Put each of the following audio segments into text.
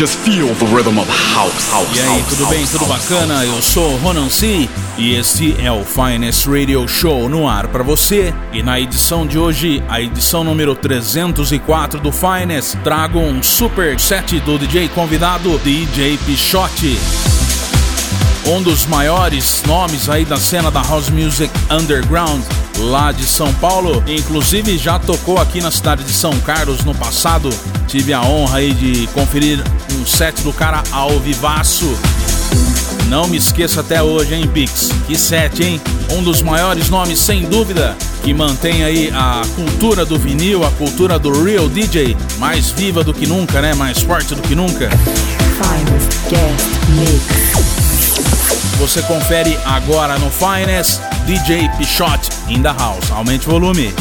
Just feel the rhythm of house, house, E aí, tudo bem? Tudo bacana? Eu sou Ronan C e este é o Finest Radio Show no ar para você. E na edição de hoje, a edição número 304 do Finest, trago um super set do DJ convidado DJ Pichote. Um dos maiores nomes aí da cena da house music underground lá de São Paulo, inclusive já tocou aqui na cidade de São Carlos no passado. Tive a honra aí de conferir um set do cara ao vivaço. Não me esqueça até hoje, hein, Pix? Que set, hein? Um dos maiores nomes, sem dúvida, que mantém aí a cultura do vinil, a cultura do real DJ mais viva do que nunca, né? Mais forte do que nunca. Finest guest mix. Você confere agora no Finest DJ Pichote in the house. Aumente o volume.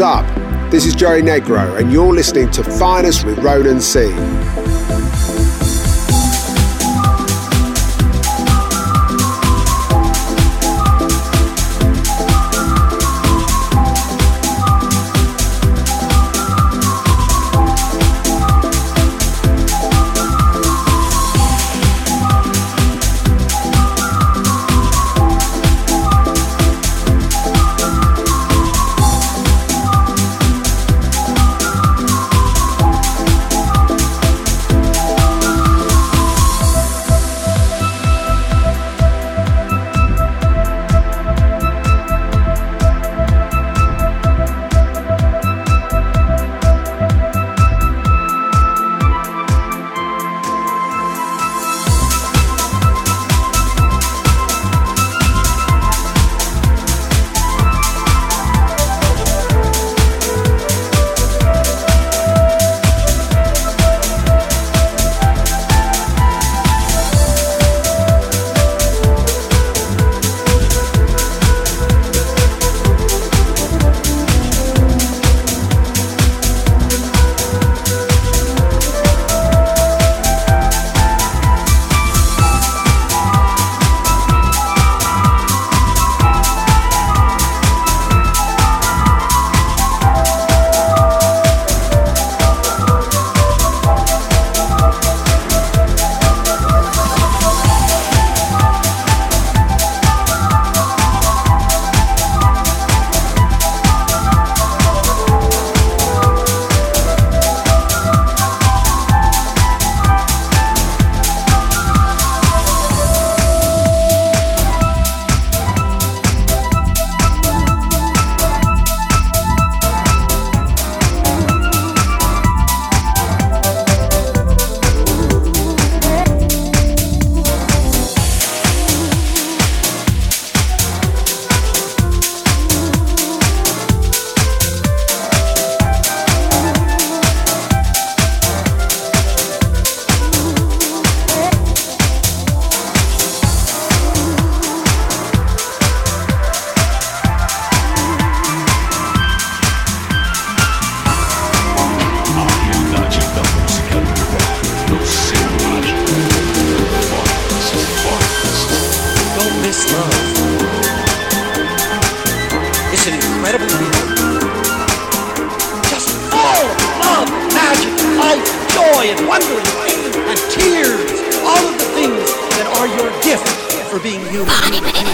What's up? This is Jerry Negro, and you're listening to Finest with Ronan C. you. Body, baby.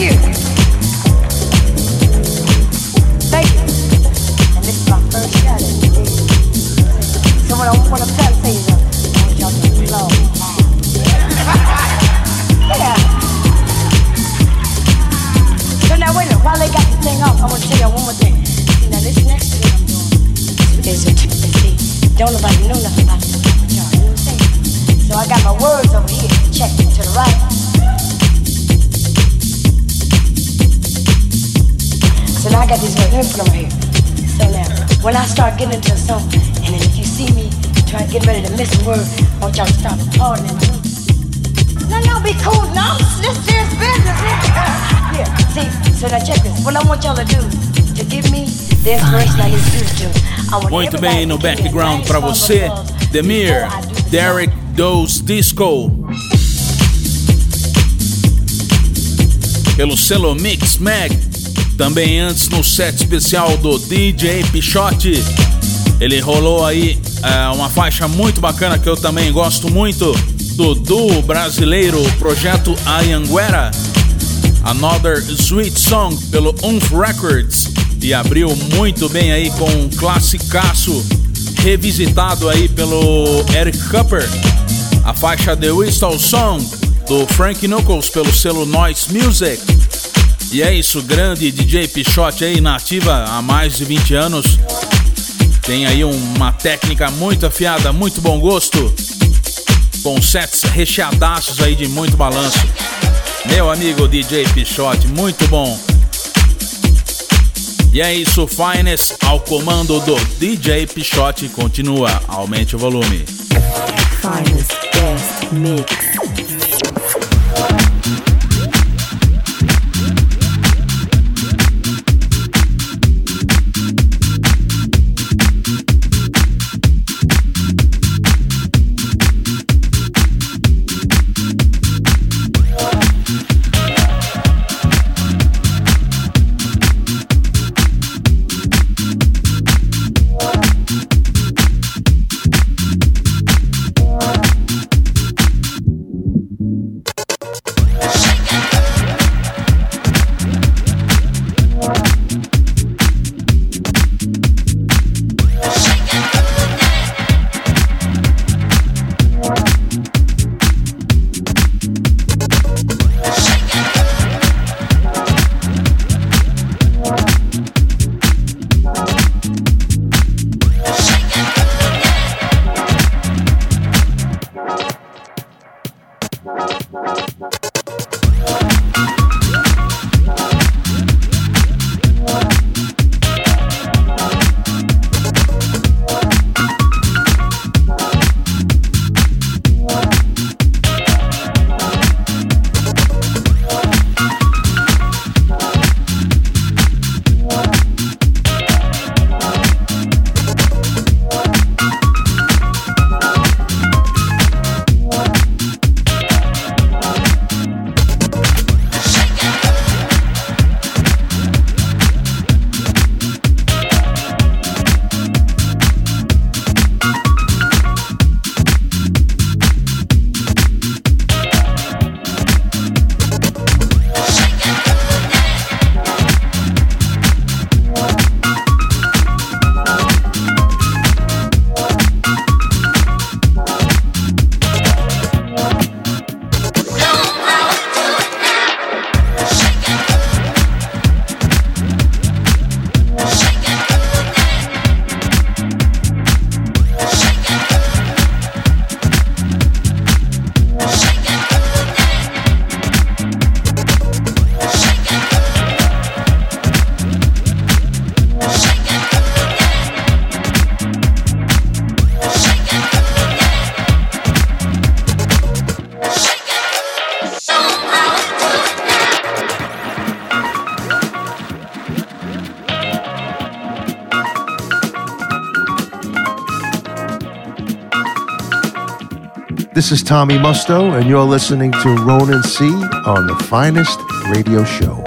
you. Muito bem, no background para você, Demir, Derek Dose Disco. Pelo selo Mix Mag. Também antes no set especial do DJ Pichote. Ele rolou aí é, uma faixa muito bacana que eu também gosto muito. Do duo brasileiro Projeto Ayanguera. Another Sweet Song pelo Umf Records. E abriu muito bem aí com um classicaço revisitado aí pelo Eric Cooper, a faixa The Whistle Song do Frank Knuckles pelo selo Noise Music. E é isso, grande DJ Pichote aí na ativa há mais de 20 anos. Tem aí uma técnica muito afiada, muito bom gosto, com sets recheadaços aí de muito balanço. Meu amigo DJ Pichote, muito bom. E é isso, Finest ao comando do DJ Pichote continua. Aumente o volume. Finest Guest Mix. This is Tommy Musto, and you're listening to Ronan C on the Finest Radio Show.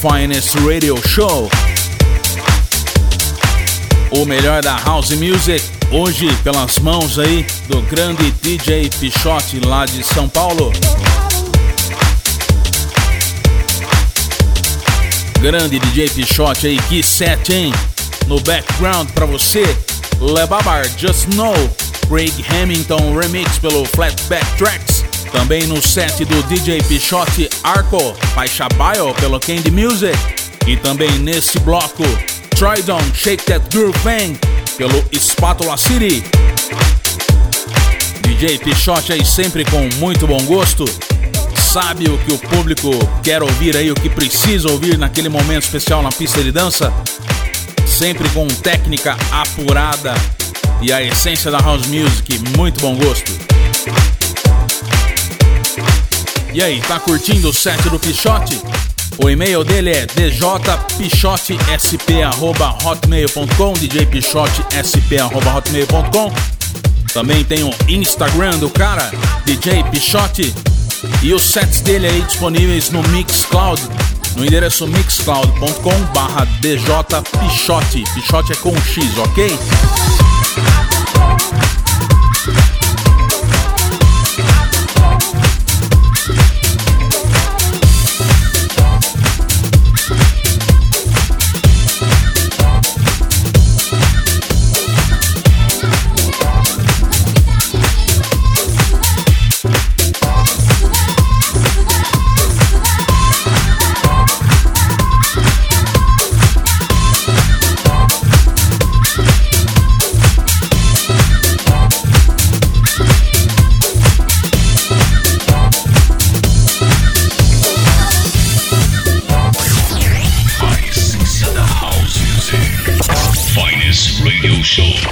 Finest Radio Show. O melhor da House Music, hoje pelas mãos aí do grande DJ Pichote lá de São Paulo. Grande DJ Pichote aí, que set, hein? No background pra você, Lebabar Just Know, Craig Hamilton Remix pelo Flatback Tracks. Também no set do DJ Pichote Arco, Faixa Bio pelo Candy Music. E também nesse bloco, Tridon Shake That Groove Bang pelo Spatula City. DJ Pichote aí sempre com muito bom gosto. Sabe o que o público quer ouvir aí, o que precisa ouvir naquele momento especial na pista de dança? Sempre com técnica apurada e a essência da house music, muito bom gosto. E aí, tá curtindo o set do Pichote? O e-mail dele é djpichotesp.hotmail.com djpichotesp.hotmail.com Também tem o Instagram do cara, DJ Pichote E os sets dele aí disponíveis no Mixcloud No endereço mixcloud.com barra djpichote Pichote é com X, ok?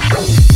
Show.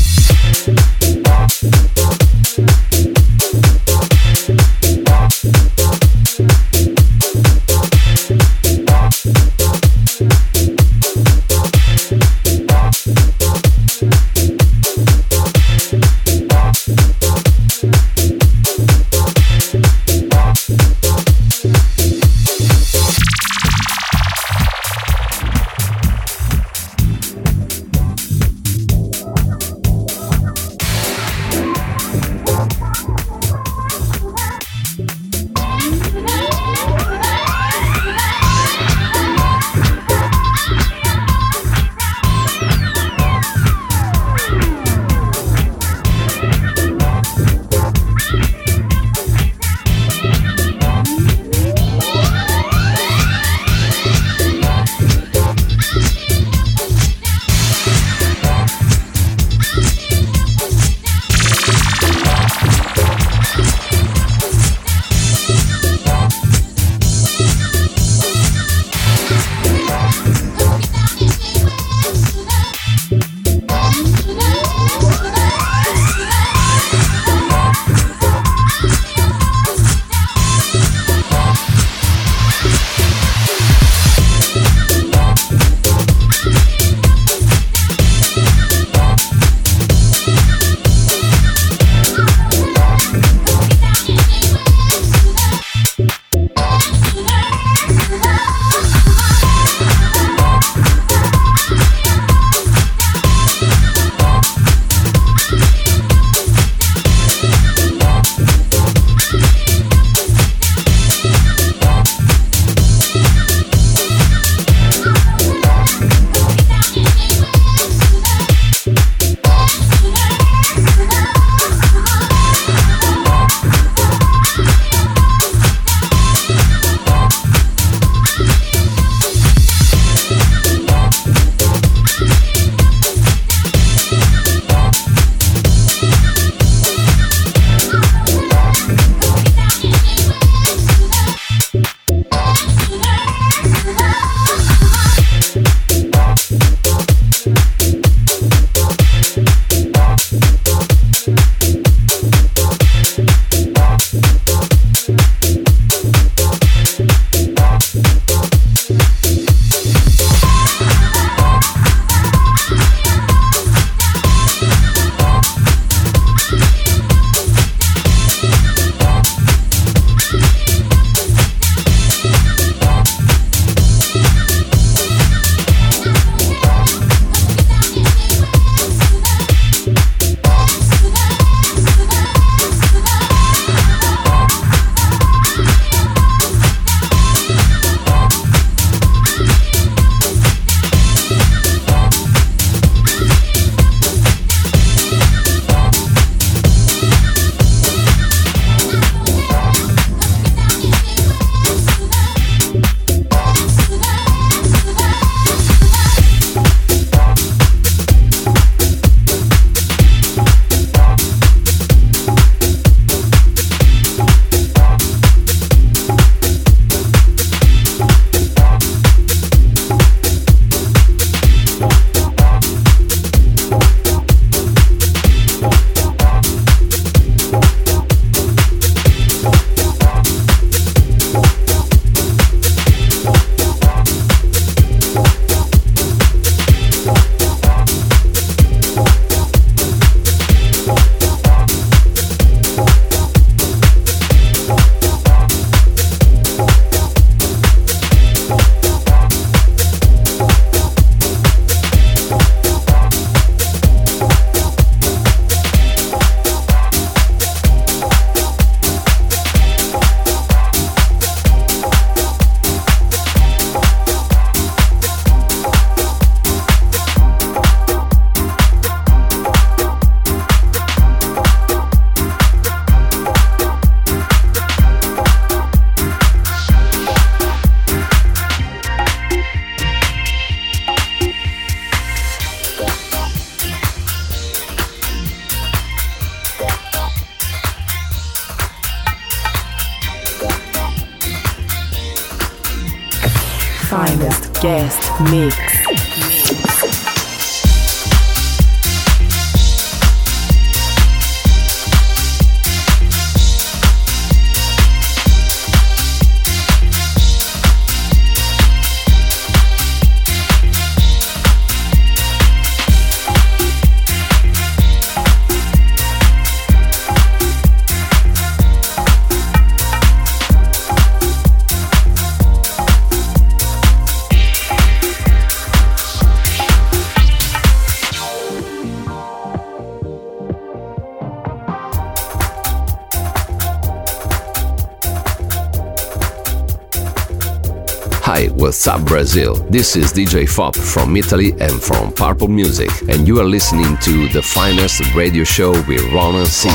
Mix. Brazil? This is DJ Fop from Italy and from Purple Music, and you are listening to the finest radio show with Ronan C.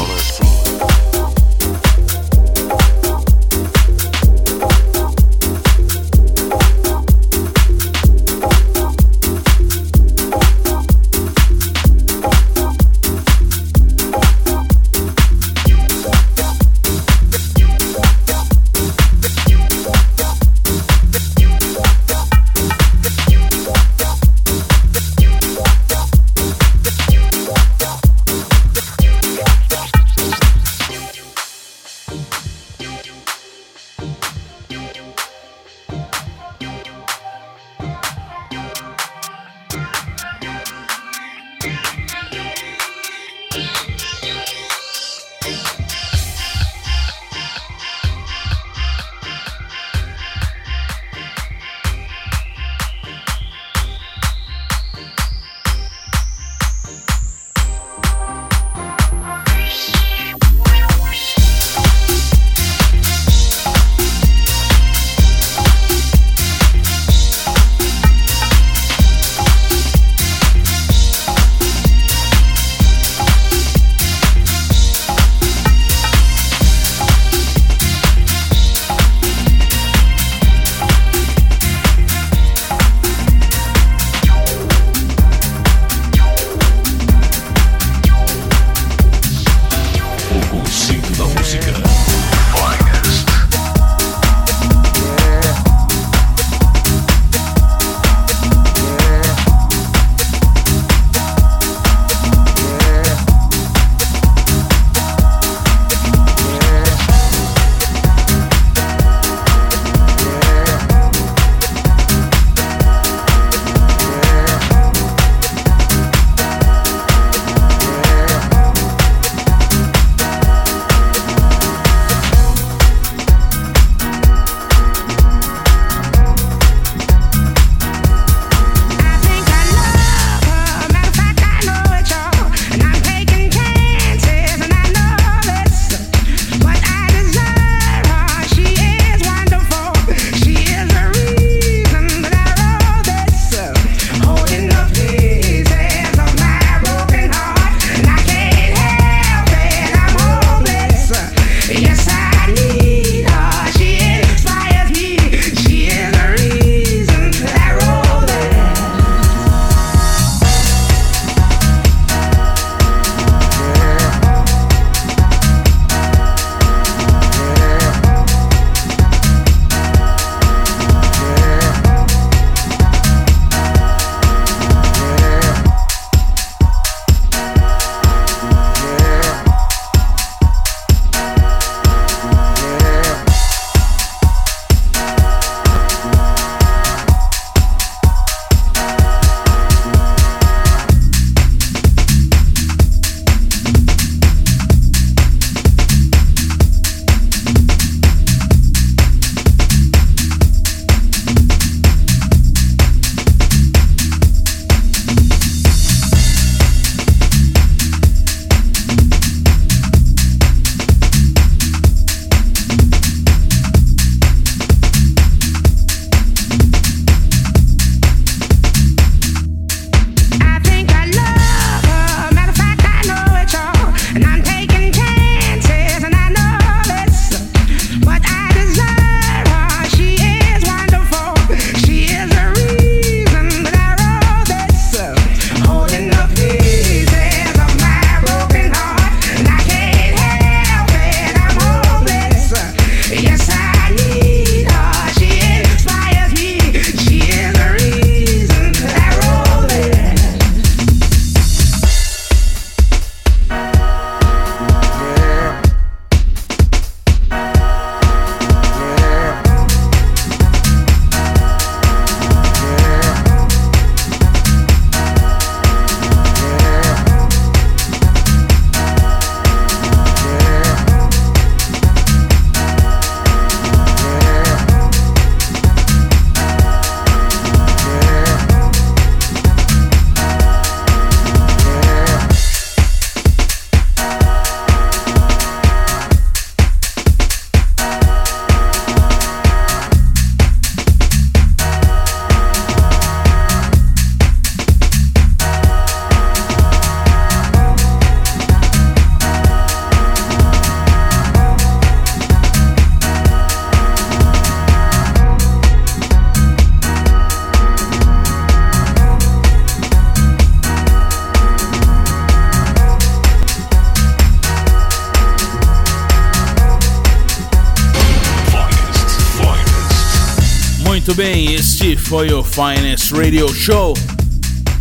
Muito bem, este foi o Finest Radio Show.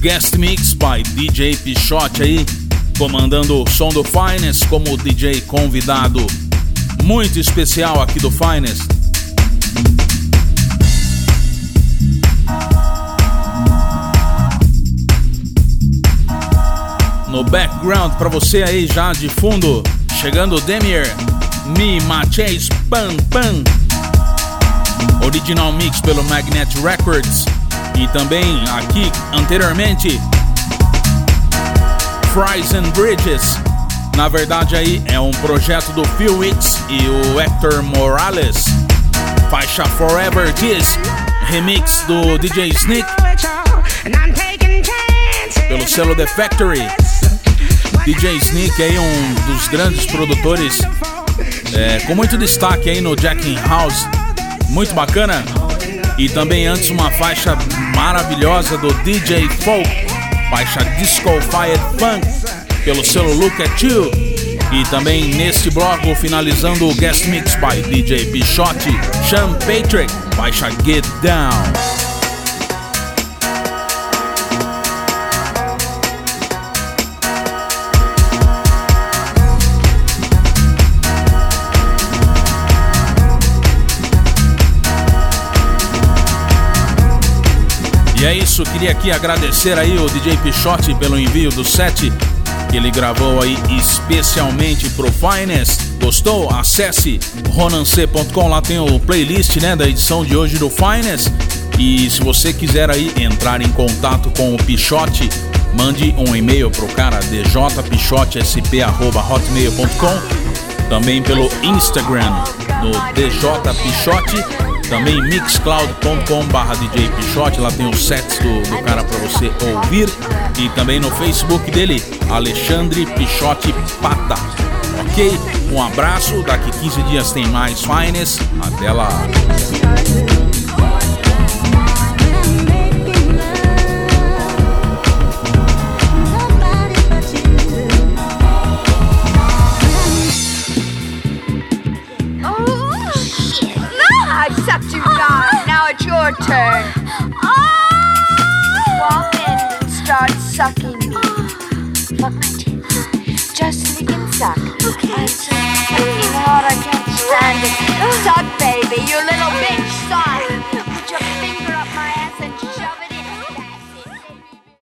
Guest Mix by DJ Pichote aí, comandando o som do Finest como DJ convidado muito especial aqui do Finest. No background para você aí já de fundo, chegando Demir, Me Matheus Pan Pan. Original mix pelo Magnet Records. E também aqui anteriormente Fries and Bridges. Na verdade aí é um projeto do Phil Wicks e o Hector Morales. Faixa Forever Kiss, remix do DJ Sneak pelo selo The Factory. DJ Sneak aí um dos grandes produtores é, com muito destaque aí no Jacking House muito bacana. E também antes uma faixa maravilhosa do DJ Folk, faixa Disco Fired Funk, pelo selo Look at You. E também neste bloco, finalizando o guest mix by DJ Pichote, Sean Patrick, faixa Get Down. Isso, queria aqui agradecer aí o DJ Pichote pelo envio do set que ele gravou aí especialmente pro Finest. Gostou? Acesse ronance.com, lá tem o playlist, né, da edição de hoje do Finest. E se você quiser aí entrar em contato com o Pichote, mande um e-mail pro cara djpichote@hotmail.com, também pelo Instagram no djpichote também mixcloud.com/barra DJ Pichote, lá tem os sets do, do cara para você ouvir. E também no Facebook dele, Alexandre Pichote Pata. Ok? Um abraço, daqui 15 dias tem mais Finest. Até lá. Turn. Ah! Walk in and start sucking me. Ah. Fuck my tits. Just lick and suck. Okay. I'm so I can't stand it. Suck, baby, you little bitch.